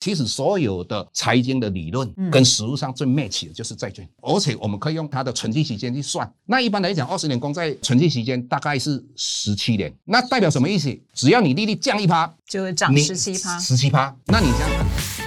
其实所有的财经的理论跟实物上最 match 的就是债券，而且我们可以用它的存期时间去算。那一般来讲，二十年公债存期时间大概是十七年，那代表什么意思？只要你利率降一趴，就会涨十七趴。十七趴，那你这样。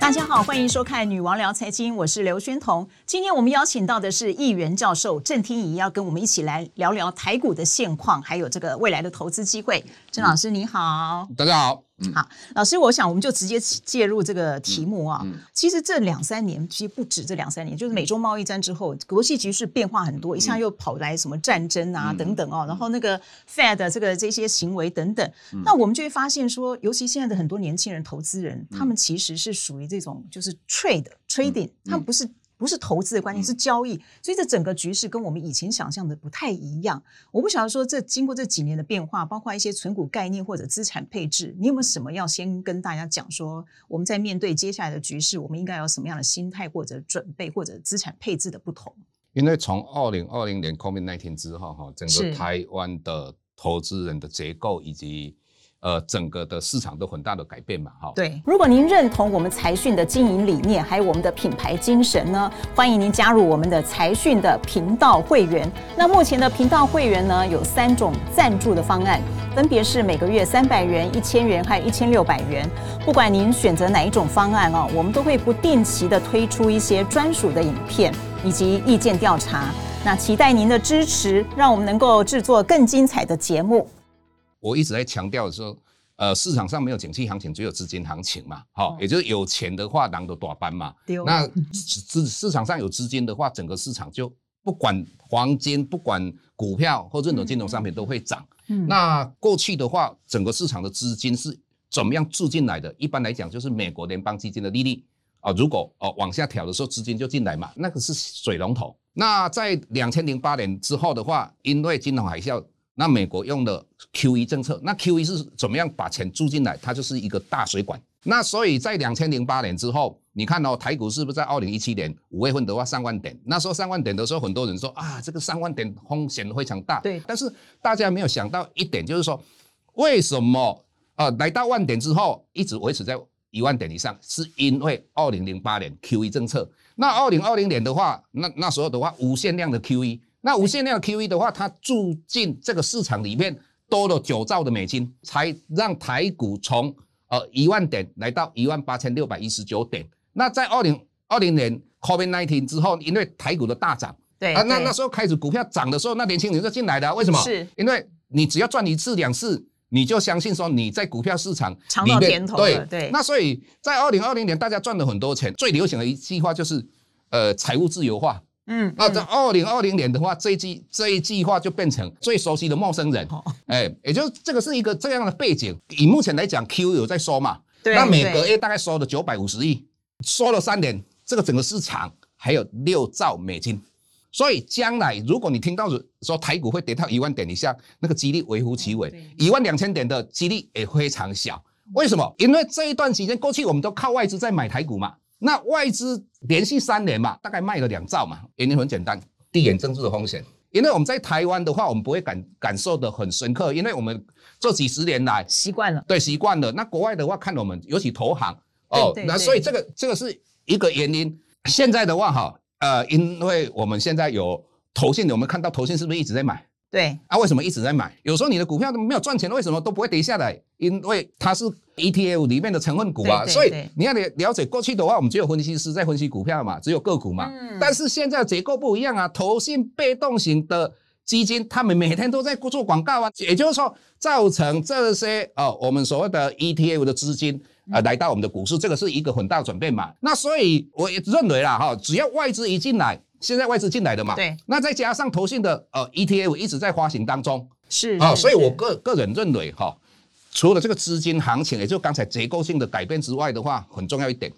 大家好，欢迎收看《女王聊财经》，我是刘宣彤。今天我们邀请到的是议员教授郑天怡，要跟我们一起来聊聊台股的现况，还有这个未来的投资机会。郑老师你好，大家好。好，老师，我想我们就直接介入这个题目啊。其实这两三年，其实不止这两三年，就是美中贸易战之后，国际局势变化很多，一下又跑来什么战争啊等等哦，然后那个 Fed 这个这些行为等等，那我们就会发现说，尤其现在的很多年轻人投资人，他们其实是属于这种就是 trade trading，他们不是。不是投资的观念，是交易，所以这整个局势跟我们以前想象的不太一样。我不晓得说，这经过这几年的变化，包括一些存股概念或者资产配置，你有没有什么要先跟大家讲？说我们在面对接下来的局势，我们应该有什么样的心态或者准备，或者资产配置的不同？因为从二零二零年 COVID 那天之后，哈，整个台湾的投资人的结构以及。呃，整个的市场都很大的改变嘛，哈。对，如果您认同我们财讯的经营理念，还有我们的品牌精神呢，欢迎您加入我们的财讯的频道会员。那目前的频道会员呢，有三种赞助的方案，分别是每个月三百元、一千元，还有一千六百元。不管您选择哪一种方案哦，我们都会不定期的推出一些专属的影片以及意见调查。那期待您的支持，让我们能够制作更精彩的节目。我一直在强调说，呃，市场上没有景气行情，只有资金行情嘛，好，也就是有钱的话，狼都短班嘛。那市市场上有资金的话，整个市场就不管黄金、不管股票或任何金融商品都会涨。那过去的话，整个市场的资金是怎么样注进来的？一般来讲，就是美国联邦基金的利率啊，如果哦往下调的时候，资金就进来嘛，那个是水龙头。那在两千零八年之后的话，因为金融海啸。那美国用的 QE 政策，那 QE 是怎么样把钱注进来？它就是一个大水管。那所以在两千零八年之后，你看哦台股是不是在二零一七年五月份的话上万点？那时候上万点的时候，很多人说啊，这个上万点风险非常大。对。但是大家没有想到一点，就是说为什么呃来到万点之后一直维持在一万点以上，是因为二零零八年 QE 政策。那二零二零年的话，那那时候的话无限量的 QE。那无限量 QE 的话，它注进这个市场里面多了九兆的美金，才让台股从呃一万点来到一万八千六百一十九点。那在二零二零年 COVID-19 之后，因为台股的大涨，对啊，那那时候开始股票涨的时候，那年轻人就进来了。为什么？是因为你只要赚一次两次，你就相信说你在股票市场尝到甜头对对。那所以在二零二零年，大家赚了很多钱。最流行的一句话就是，呃，财务自由化。嗯，那在二零二零年的话，这一季这一句话就变成最熟悉的陌生人。哎，也就是这个是一个这样的背景。以目前来讲，Q 有在收嘛？对。那每个月大概收了九百五十亿，收了三年，这个整个市场还有六兆美金。所以将来如果你听到说台股会跌到一万点以下，那个几率微乎其微。一万两千点的几率也非常小。为什么？因为这一段时间过去，我们都靠外资在买台股嘛。那外资连续三年嘛，大概卖了两兆嘛，原因很简单，地缘政治的风险。因为我们在台湾的话，我们不会感感受的很深刻，因为我们这几十年来习惯了，对，习惯了。那国外的话，看我们尤其投行哦，那所以这个这个是一个原因。现在的话哈，呃，因为我们现在有投信，我们看到投信是不是一直在买？对啊，为什么一直在买？有时候你的股票都没有赚钱，为什么都不会跌下来？因为它是 ETF 里面的成分股啊，所以你要了了解过去的话，我们只有分析师在分析股票嘛，只有个股嘛。嗯。但是现在结构不一样啊，投信被动型的基金，他们每天都在做广告啊，也就是说，造成这些哦，我们所谓的 ETF 的资金啊，来到我们的股市，这个是一个很大的转变嘛。那所以我也认为啦，哈，只要外资一进来。现在外资进来的嘛，对，那再加上投信的呃 ETF 一直在发行当中，是啊，所以我个个人认为哈，除了这个资金行情，也就刚才结构性的改变之外的话，很重要一点，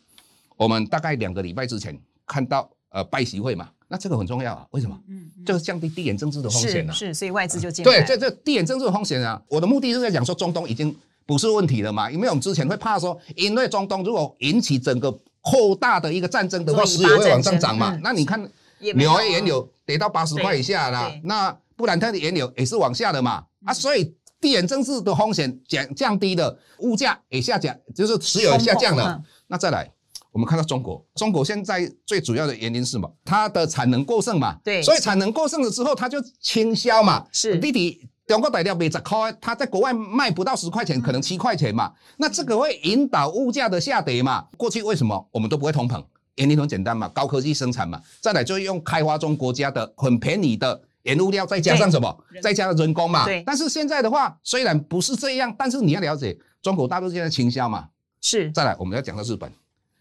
我们大概两个礼拜之前看到呃拜习会嘛，那这个很重要啊，为什么？嗯，就是降低地缘政治的风险啊，是，所以外资就进来。对，这这地缘政治的风险啊，我的目的是在讲说中东已经不是问题了嘛，因为我们之前会怕说，因为中东如果引起整个扩大的一个战争的话，石油会往上涨嘛，那你看。纽约原油跌到八十块以下啦，那布兰特的原油也是往下的嘛啊，所以地缘政治的风险降降低了，物价也下降，就是石油也下降了。那再来，我们看到中国，中国现在最主要的原因是什么？它的产能过剩嘛。对。所以产能过剩了之后，它就倾销嘛。是。弟弟，中国大料每十块，它在国外卖不到十块钱，可能七块钱嘛。那这个会引导物价的下跌嘛？过去为什么我们都不会通膨？原因很简单嘛，高科技生产嘛。再来就用开发中国家的很便宜的。原物料再加上什么？再加上人工嘛。对。但是现在的话，虽然不是这样，但是你要了解，中国大陆现在倾销嘛。是。再来，我们要讲到日本，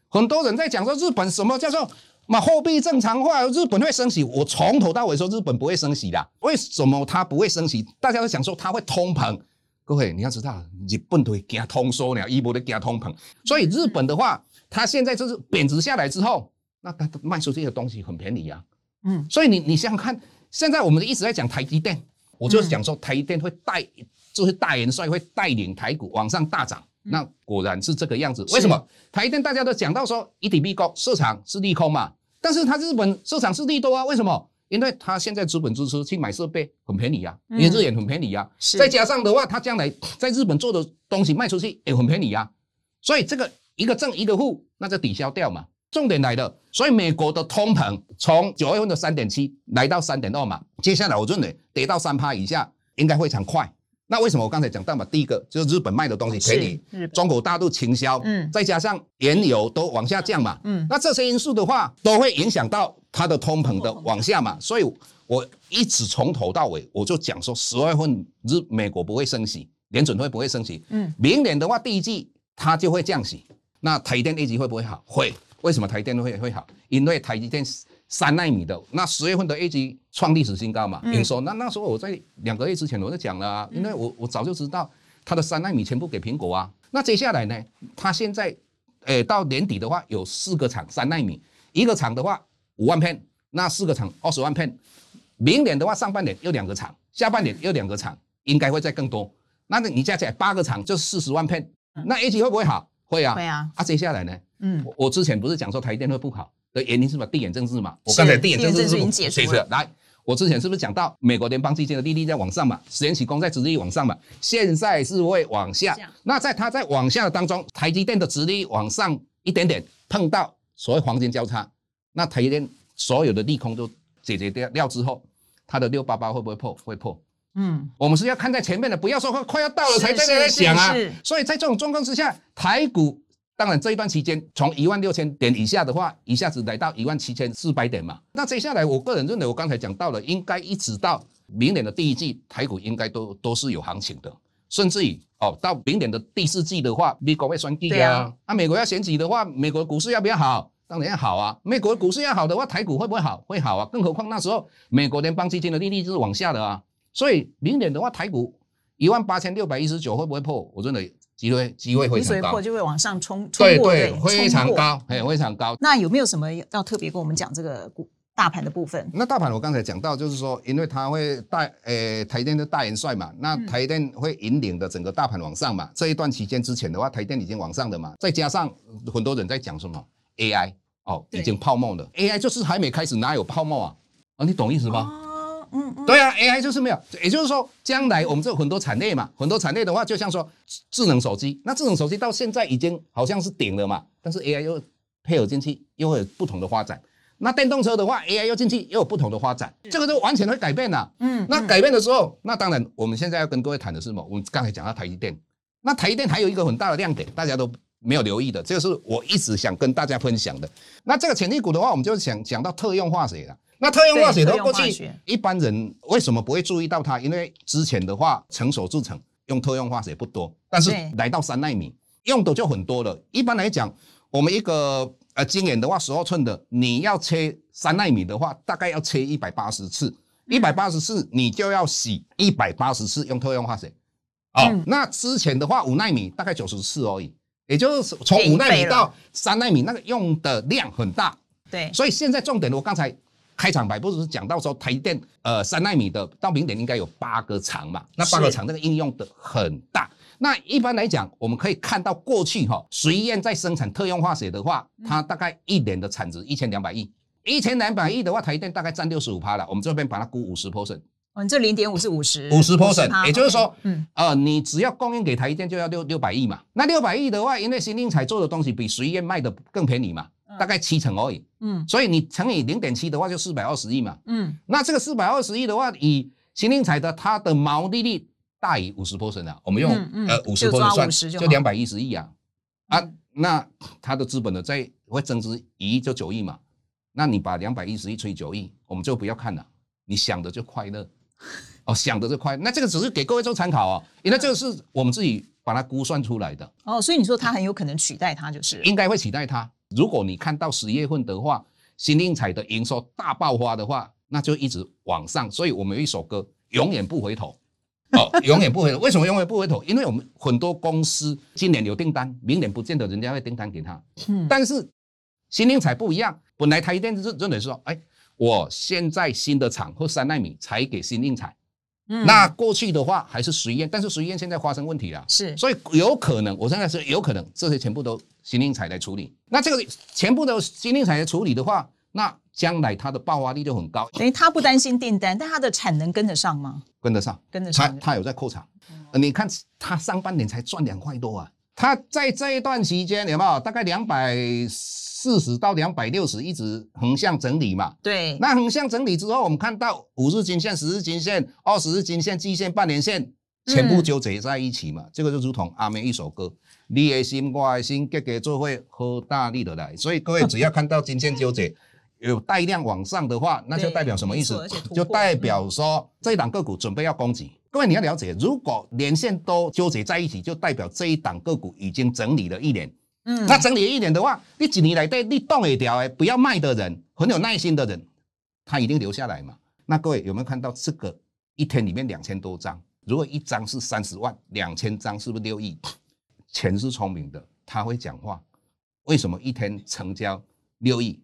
很多人在讲说日本什么叫做嘛货币正常化，日本会升息。我从头到尾说日本不会升息的。为什么它不会升息？大家都想说它会通膨。各位你要知道，日本都会它通缩了，一波的它通膨。所以日本的话，它现在就是贬值下来之后，那它卖出这些东西很便宜呀。嗯。所以你你想想看。现在我们一直在讲台积电，我就是讲说台积电会带，就是大元帅会带领台股往上大涨，那果然是这个样子。为什么台积电大家都讲到说一体必高，市场是利空嘛？但是它日本市场是利多啊？为什么？因为它现在资本支出去买设备很便宜啊，因为日元很便宜啊。再加上的话，它将来 在日本做的东西卖出去也很便宜啊，所以这个一个正一个负，那就抵消掉嘛。重点来了，所以美国的通膨从九月份的三点七来到三点二嘛，接下来我认为跌到三趴以下应该非常快。那为什么我刚才讲到嘛？第一个就是日本卖的东西便宜，中国大陆倾销，嗯，再加上原油都往下降嘛，嗯，那这些因素的话都会影响到它的通膨的往下嘛。所以我一直从头到尾我就讲说，十月份日美国不会升息，联准会不会升息，嗯，明年的话第一季它就会降息，那台电业绩会不会好？会。为什么台电会会好？因为台积电三纳米的那十月份的 A G 创历史新高嘛，营收。那那时候我在两个月之前我就讲了啊，因为我我早就知道它的三纳米全部给苹果啊。那接下来呢，它现在诶到年底的话有四个厂三纳米，一个厂的话五万片，那四个厂二十万片。明年的话上半年又两个厂，下半年又两个厂，应该会再更多。那你加起来八个厂就四十万片，那 A G 会不会好？会啊。会啊。啊，接下来呢？嗯，我之前不是讲说台电会不好的原因是什么？地缘政治嘛。我刚才地缘政治是已经解释了。来，我之前是不是讲到美国联邦基金的利率在往上嘛？十年期公债殖利率往上嘛？现在是会往下。那在它在往下的当中，台积电的殖利率往上一点点，碰到所谓黄金交叉，那台积电所有的利空都解决掉掉之后，它的六八八会不会破？会破。嗯，我们是要看在前面的，不要说快要到了才在那想啊。所以在这种状况之下，台股。当然，这一段期间从一万六千点以下的话，一下子来到一万七千四百点嘛。那接下来，我个人认为，我刚才讲到了，应该一直到明年的第一季，台股应该都都是有行情的。甚至于哦，到明年的第四季的话，美国会选举啊。那美国要选举的话，美国股市要不要好？当然要好啊。美国股市要好的话，台股会不会好？会好啊。更何况那时候美国联邦基金的利率就是往下的啊。所以明年的话，台股一万八千六百一十九会不会破？我认为。机会机会会很高，就会往上冲，对对，非常高，哎，非常高。那有没有什么要特别跟我们讲这个股大盘的部分？那大盘我刚才讲到，就是说，因为它会带，诶，台电的大元帅嘛，那台电会引领的整个大盘往上嘛。这一段期间之前的话，台电已经往上的嘛，再加上很多人在讲什么 AI，哦，已经泡沫了，AI 就是还没开始，哪有泡沫啊？啊，你懂意思吗？嗯，对啊，AI 就是没有，也就是说，将来我们这很多产业嘛，很多产业的话，就像说智能手机，那智能手机到现在已经好像是顶了嘛，但是 AI 又配合进去，又会有不同的发展。那电动车的话，AI 又进去，又有不同的发展，这个都完全会改变了。嗯，那改变的时候，那当然我们现在要跟各位谈的是什么？我们刚才讲到台积电，那台积电还有一个很大的亮点，大家都没有留意的，这个是我一直想跟大家分享的。那这个潜力股的话，我们就想讲到特用化学了。那特用化学的过去一般人为什么不会注意到它？因为之前的话，成熟制成用特用化学不多，但是来到三纳米用的就很多了。一般来讲，我们一个呃晶圆的话，十二寸的，你要切三纳米的话，大概要切一百八十次，一百八十次你就要洗一百八十次用特用化学。哦，那之前的话五纳米大概九十次而已，也就是从五纳米到三纳米那个用的量很大。对，所以现在重点我刚才。开场白不是讲到说台电呃三纳米的到明年应该有八个厂嘛？那八个厂那个应用的很大。那一般来讲，我们可以看到过去哈，实验在生产特用化学的话，它大概一年的产值一千两百亿，一千两百亿的话，台电大概占六十五趴了。我们这边把它估五十 percent，哦，这零点五是五十五十 percent，也就是说，嗯，呃，你只要供应给台积电就要六六百亿嘛。那六百亿的话，因为新宁彩做的东西比十一院卖的更便宜嘛，大概七成而已。嗯，所以你乘以零点七的话，就四百二十亿嘛。嗯，那这个四百二十亿的话，以新宁彩的它的毛利率大于五十 percent 啊，我们用呃五十 percent 算，就两百一十亿啊。啊，那它的资本呢在会增值一亿就九亿嘛。那你把两百一十亿除以九亿，我们就不要看了，你想的就快乐。哦，想的就快，那这个只是给各位做参考哦，因为这个是我们自己把它估算出来的。哦，所以你说它很有可能取代它，就是应该会取代它。如果你看到十月份的话，新英彩的营收大爆发的话，那就一直往上。所以我们有一首歌，永远不回头。哦，永远不回头。为什么永远不回头？因为我们很多公司今年有订单，明年不见得人家会订单给他。嗯，但是新英彩不一样，本来台电是真的是说，哎，我现在新的厂或三纳米才给新英彩。那过去的话还是实验，但是实验现在发生问题了，是，所以有可能，我现在是有可能这些全部都新令彩来处理。那这个全部都新令彩来处理的话，那将来它的爆发力就很高。等于他不担心订单，但他的产能跟得上吗？跟得上，跟得上。他他有在扩产，你看他上半年才赚两块多啊，他在这一段期间有没有大概两百？四十到两百六十一直横向整理嘛？对。那横向整理之后，我们看到五日均线、十日均线、二十日均线、季线、半年线全部纠结在一起嘛？这个就如同阿妹一首歌：“你的心，我的心，结结做会好大力的来。”所以各位只要看到均线纠结 有带量往上的话，那就代表什么意思？就代表说这一档个股准备要攻击。各位你要了解，如果连线都纠结在一起，就代表这一档个股已经整理了一年。嗯，那整理一点的话，你几年来对你动一条哎，不要卖的人，很有耐心的人，他一定留下来嘛。那各位有没有看到这个一天里面两千多张？如果一张是三十万，两千张是不是六亿？钱是聪明的，他会讲话。为什么一天成交六亿？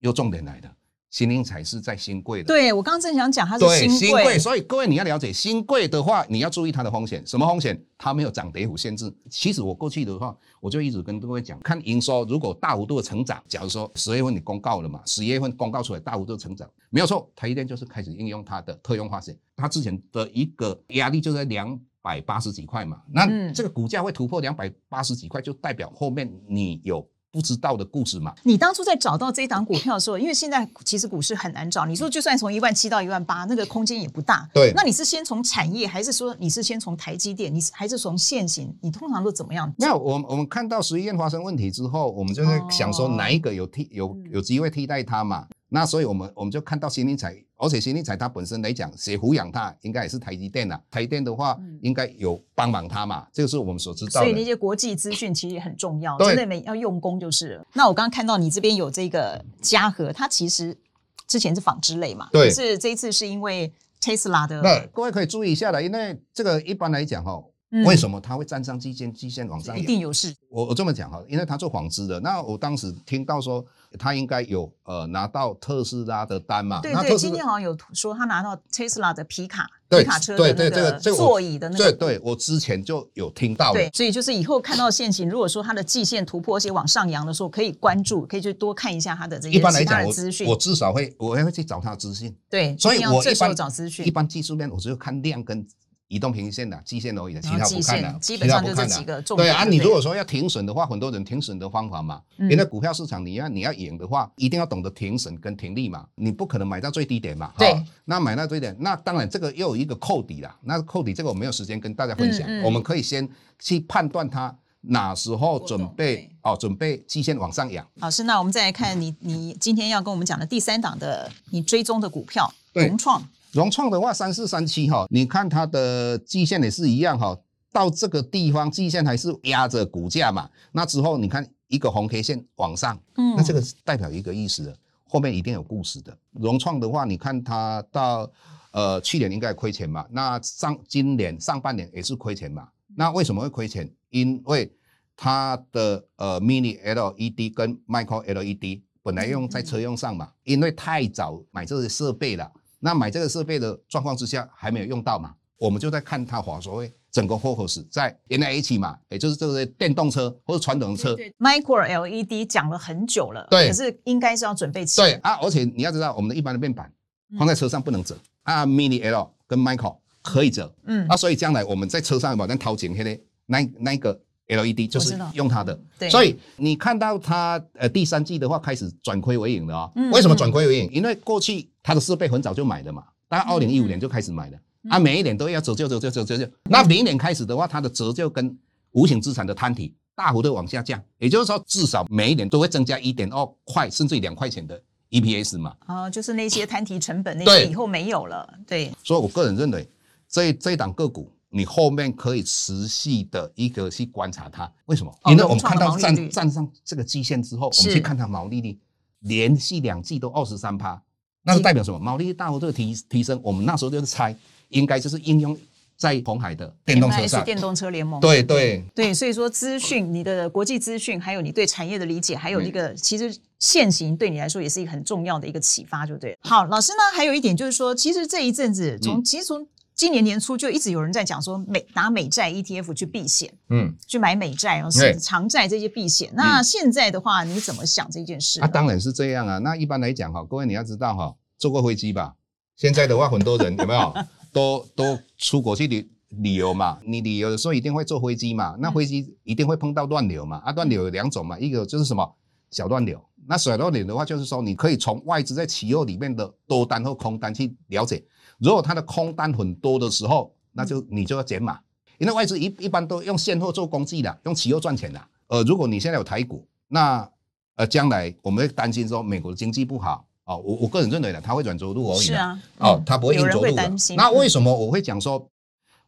又重点来的。新英才是在新贵的，对我刚刚正想讲它是新贵，所以各位你要了解新贵的话，你要注意它的风险。什么风险？它没有涨跌幅限制。其实我过去的话，我就一直跟各位讲，看营收如果大幅度的成长，假如说十月份你公告了嘛，十月份公告出来大幅度成长，没有错，它一定就是开始应用它的特用化学，它之前的一个压力就在两百八十几块嘛，那这个股价会突破两百八十几块，就代表后面你有。不知道的故事嘛？你当初在找到这一档股票的时候，因为现在其实股市很难找。你说就算从一万七到一万八，那个空间也不大。对。那你是先从产业，还是说你是先从台积电？你是还是从现行？你通常都怎么样？那我我们看到十一院发生问题之后，我们就在想说哪一个有替有有机会替代它嘛？那所以我们我们就看到新力彩。而且新力彩它本身来讲，谁抚养它，应该也是台积电啊。台积电的话，应该有帮忙它嘛，这个是我们所知道的。所以那些国际资讯其实也很重要，真的没要用功就是了。那我刚刚看到你这边有这个嘉禾，它其实之前是纺织类嘛，对，是这一次是因为 Tesla 的。那各位可以注意一下了，因为这个一般来讲哈。为什么它会站上基线？基线往上一定有事。我我这么讲哈，因为他做纺织的。那我当时听到说，他应该有呃拿到特斯拉的单嘛？对对，今天好像有说他拿到特斯拉的皮卡皮卡车的那个座椅的那个。对对，我之前就有听到。对，所以就是以后看到现行，如果说它的季线突破而且往上扬的时候，可以关注，可以去多看一下它的这些其他的资讯。我至少会，我会去找他资讯。对，所以我这时候找资讯。一般技术面，我只有看量跟。移动平均线的基线而已的，其他不看的，基本上就这几个重对啊，你如果说要停损的话，很多人停损的方法嘛，因为股票市场你要你要赢的话，一定要懂得停损跟停利嘛，你不可能买到最低点嘛。对，那买到最低点，那当然这个又有一个扣底了。那扣底这个我没有时间跟大家分享，我们可以先去判断它哪时候准备哦，准备基线往上扬。老师，那我们再来看你你今天要跟我们讲的第三档的你追踪的股票，融创。融创的话，三四三七哈，你看它的季线也是一样哈，到这个地方季线还是压着股价嘛。那之后你看一个红 K 线往上，嗯，那这个代表一个意思的，后面一定有故事的。融创的话，你看它到呃去年应该亏钱嘛，那上今年上半年也是亏钱嘛。那为什么会亏钱？因为它的呃 Mini LED 跟 Micro LED 本来用在车用上嘛，因为太早买这些设备了。那买这个设备的状况之下还没有用到嘛？我们就在看它华所谓整个 focus 在 N A H 嘛，也就是这个电动车或者传统车。Micro L E D 讲了很久了，对，可是应该是要准备起。对啊，而且你要知道，我们的一般的面板放在车上不能折啊，Mini L 跟 Michael 可以折，嗯，那所以将来我们在车上有没有掏钱？那个那那个 LED 就是用它的，对。所以你看到它呃第三季的话开始转亏为盈了啊？为什么转亏为盈？因为过去它的设备很早就买的嘛，大概二零一五年就开始买的，啊，每一年都要折旧折旧折旧折旧。那明年开始的话，它的折旧跟无形资产的摊体大幅的往下降，也就是说至少每一年都会增加一点二块甚至两块钱的。EPS 嘛，啊，就是那些摊提成本那些以后没有了，对。所以我个人认为，这这一档个股，你后面可以持续的一个去观察它，为什么？因为我们看到站站上这个基线之后，我们去看它毛利率，连续两季都二十三趴，那是代表什么？毛利率大幅度提提升，我们那时候就是猜，应该就是应用。在红海的电动车上，电动车联盟，对对对，所以说资讯，你的国际资讯，还有你对产业的理解，还有一个其实现行对你来说也是一个很重要的一个启发，就对。好，老师呢，还有一点就是说，其实这一阵子从其实从今年年初就一直有人在讲说美拿美债 ETF 去避险，嗯，去买美债哦，是长债这些避险。那现在的话，你怎么想这件事？啊，当然是这样啊。那一般来讲哈，各位你要知道哈，坐过飞机吧？现在的话，很多人 有没有都都出国去旅？旅游嘛，你旅游的时候一定会坐飞机嘛，那飞机一定会碰到乱流嘛，啊，乱流有两种嘛，一个就是什么小乱流，那小乱流的话就是说，你可以从外资在期货里面的多单或空单去了解，如果它的空单很多的时候，那就你就要减码，因为外资一一般都用现货做工具的，用期货赚钱的，呃，如果你现在有台股，那呃将来我们会担心说美国的经济不好哦，我我个人认为的，它会转轴路而已，是啊，哦，它不会硬着陆的，那为什么我会讲说？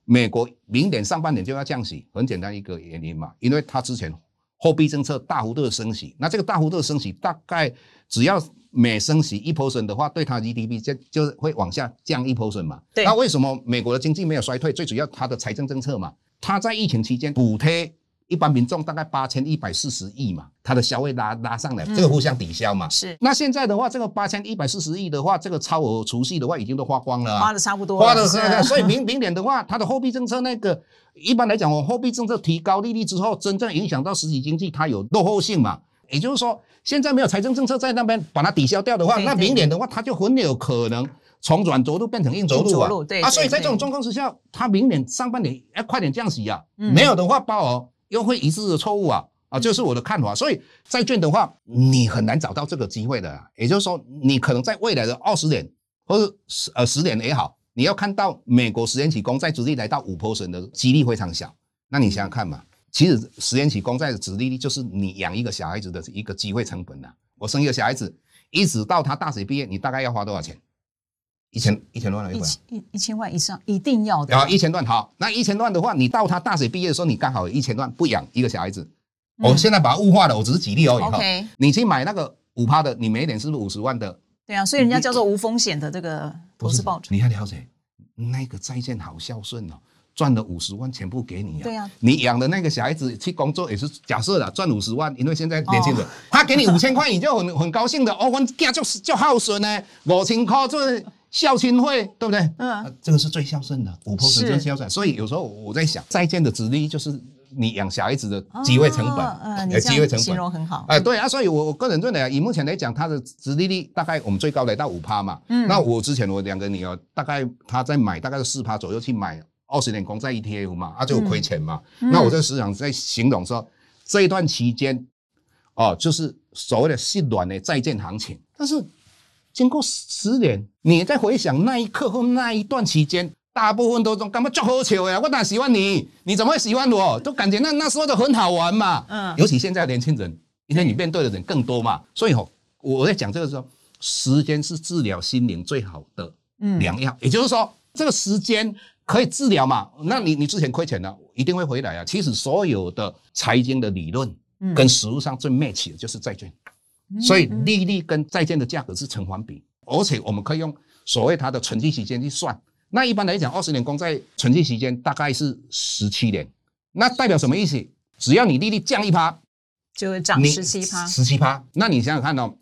美国明年上半年就要降息，很简单一个原因嘛，因为它之前货币政策大幅度的升息，那这个大幅度的升息大概只要每升息一 percent 的话，对它 GDP 就就是会往下降一 percent 嘛。那为什么美国的经济没有衰退？最主要它的财政政策嘛，它在疫情期间补贴。一般民众大概八千一百四十亿嘛，它的消费拉拉上来，这个互相抵消嘛。是。那现在的话，这个八千一百四十亿的话，这个超额储蓄的话，已经都花光了。花的差不多。花的所以明明年的话，它的货币政策那个，一般来讲，我货币政策提高利率之后，真正影响到实体经济，它有落后性嘛。也就是说，现在没有财政政策在那边把它抵消掉的话，那明年的话，它就很有可能从软着陆变成硬着陆啊。对。啊，所以在这种状况之下，它明年上半年要快点降息啊。没有的话，包额。又会一次的错误啊啊，这是我的看法。所以债券的话，你很难找到这个机会的。也就是说，你可能在未来的二十年或者十呃十年也好，你要看到美国十年期公债殖利率来到五 percent 的几率非常小。那你想想看嘛，其实十年期公债的殖利率就是你养一个小孩子的一个机会成本呐。我生一个小孩子，一直到他大学毕业，你大概要花多少钱？一千一千万了，一一一千万以上一定要的。啊，一千万好，那一千万的话，你到他大学毕业的时候，你刚好有一千万不养一个小孩子。我现在把它物化了，我只是举例而已哈。你去买那个五趴的，你每年是不是五十万的？对啊，所以人家叫做无风险的这个投资报酬。你还了解？那个再见好孝顺哦，赚了五十万全部给你啊。对啊。你养的那个小孩子去工作也是假设的，赚五十万，因为现在年轻人他给你五千块，你就很很高兴的哦，我家就是就孝顺呢，五千块就是。孝亲会对不对？嗯，这个是最孝顺的，五婆是最孝顺。所以有时候我在想，再见的子力就是你养小孩子的机会成本，呃，机会成本形容很好。哎，对啊，所以我我个人认为啊，以目前来讲，它的殖利率大概我们最高来到五趴嘛。嗯，那我之前我两个女儿大概他在买大概是四趴左右去买二十年公债 ETF 嘛，啊就亏钱嘛。那我在市场在形容说，这一段期间哦，就是所谓的细软的再见行情，但是。经过十年，你在回想那一刻或那一段期间，大部分都说干嘛就喝球呀？我哪喜欢你？你怎么会喜欢我？都感觉那那时候就很好玩嘛。嗯，尤其现在年轻人，因为你面对的人更多嘛，所以吼，我在讲这个时候，时间是治疗心灵最好的良药。也就是说，这个时间可以治疗嘛？那你你之前亏钱了，一定会回来啊。其实所有的财经的理论，跟实物上最 match 的就是债券。所以利率跟债券的价格是成反比，而且我们可以用所谓它的存续时间去算。那一般来讲，二十年公债存续时间大概是十七年。那代表什么意思？只要你利率降一趴，就会涨十七趴。十七趴，那你想想看哦，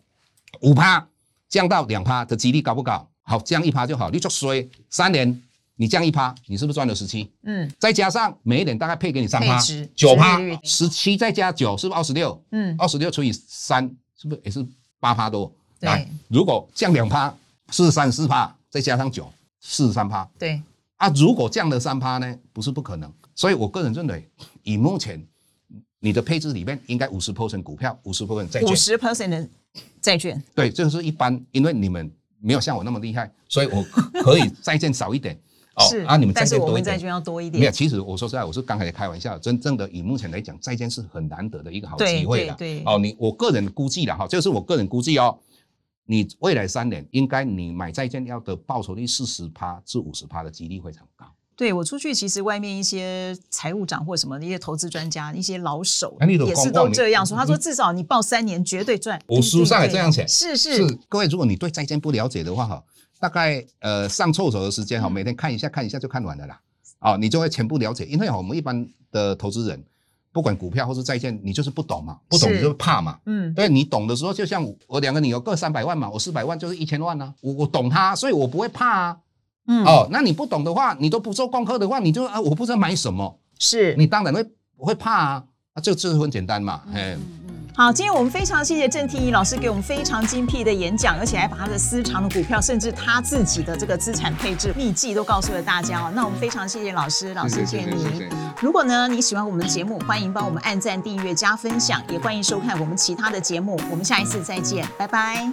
五趴降到两趴的几率高不高？好，降一趴就好。你就衰三年，你降一趴，你是不是赚了十七？嗯，再加上每一年大概配给你三趴，九趴，十七再加九是不是二十六？嗯，二十六除以三。是不是也是八趴多？对，如果降两趴是三四趴，再加上九，四十三趴。对啊，如果降了三趴呢，不是不可能。所以我个人认为，以目前你的配置里面，应该五十 percent 股票，五十 percent 债券，五十 percent 的债券。对，这个是一般，因为你们没有像我那么厉害，所以我可以债券少一点。是啊，你们债券多一点，债券要多一点。没有，其实我说实在，我是刚才开玩笑。真正的以目前来讲，债券是很难得的一个好机会了。对哦，你我个人估计了哈，这是我个人估计哦。你未来三年应该你买债券要的报酬率四十趴至五十趴的几率非常高。对我出去，其实外面一些财务长或什么一些投资专家、一些老手也是都这样说。他说至少你报三年绝对赚。我书上也这样写。是是，各位，如果你对债券不了解的话哈。大概呃上厕所的时间哈，每天看一下看一下就看完了啦，啊，你就会全部了解。因为我们一般的投资人，不管股票或是债券，你就是不懂嘛，不懂你就怕嘛，嗯，对你懂的时候，就像我两个女儿各三百万嘛，我四百万就是一千万呢，我我懂它，所以我不会怕啊，嗯，哦，那你不懂的话，你都不做功课的话，你就啊，我不知道买什么，是。你当然会会怕啊，啊，这这是很简单嘛，嗯。好，今天我们非常谢谢郑天一老师给我们非常精辟的演讲，而且还把他的私藏的股票，甚至他自己的这个资产配置秘籍都告诉了大家哦。那我们非常谢谢老师，老师谢谢你。如果呢你喜欢我们的节目，欢迎帮我们按赞、订阅、加分享，也欢迎收看我们其他的节目。我们下一次再见，拜拜。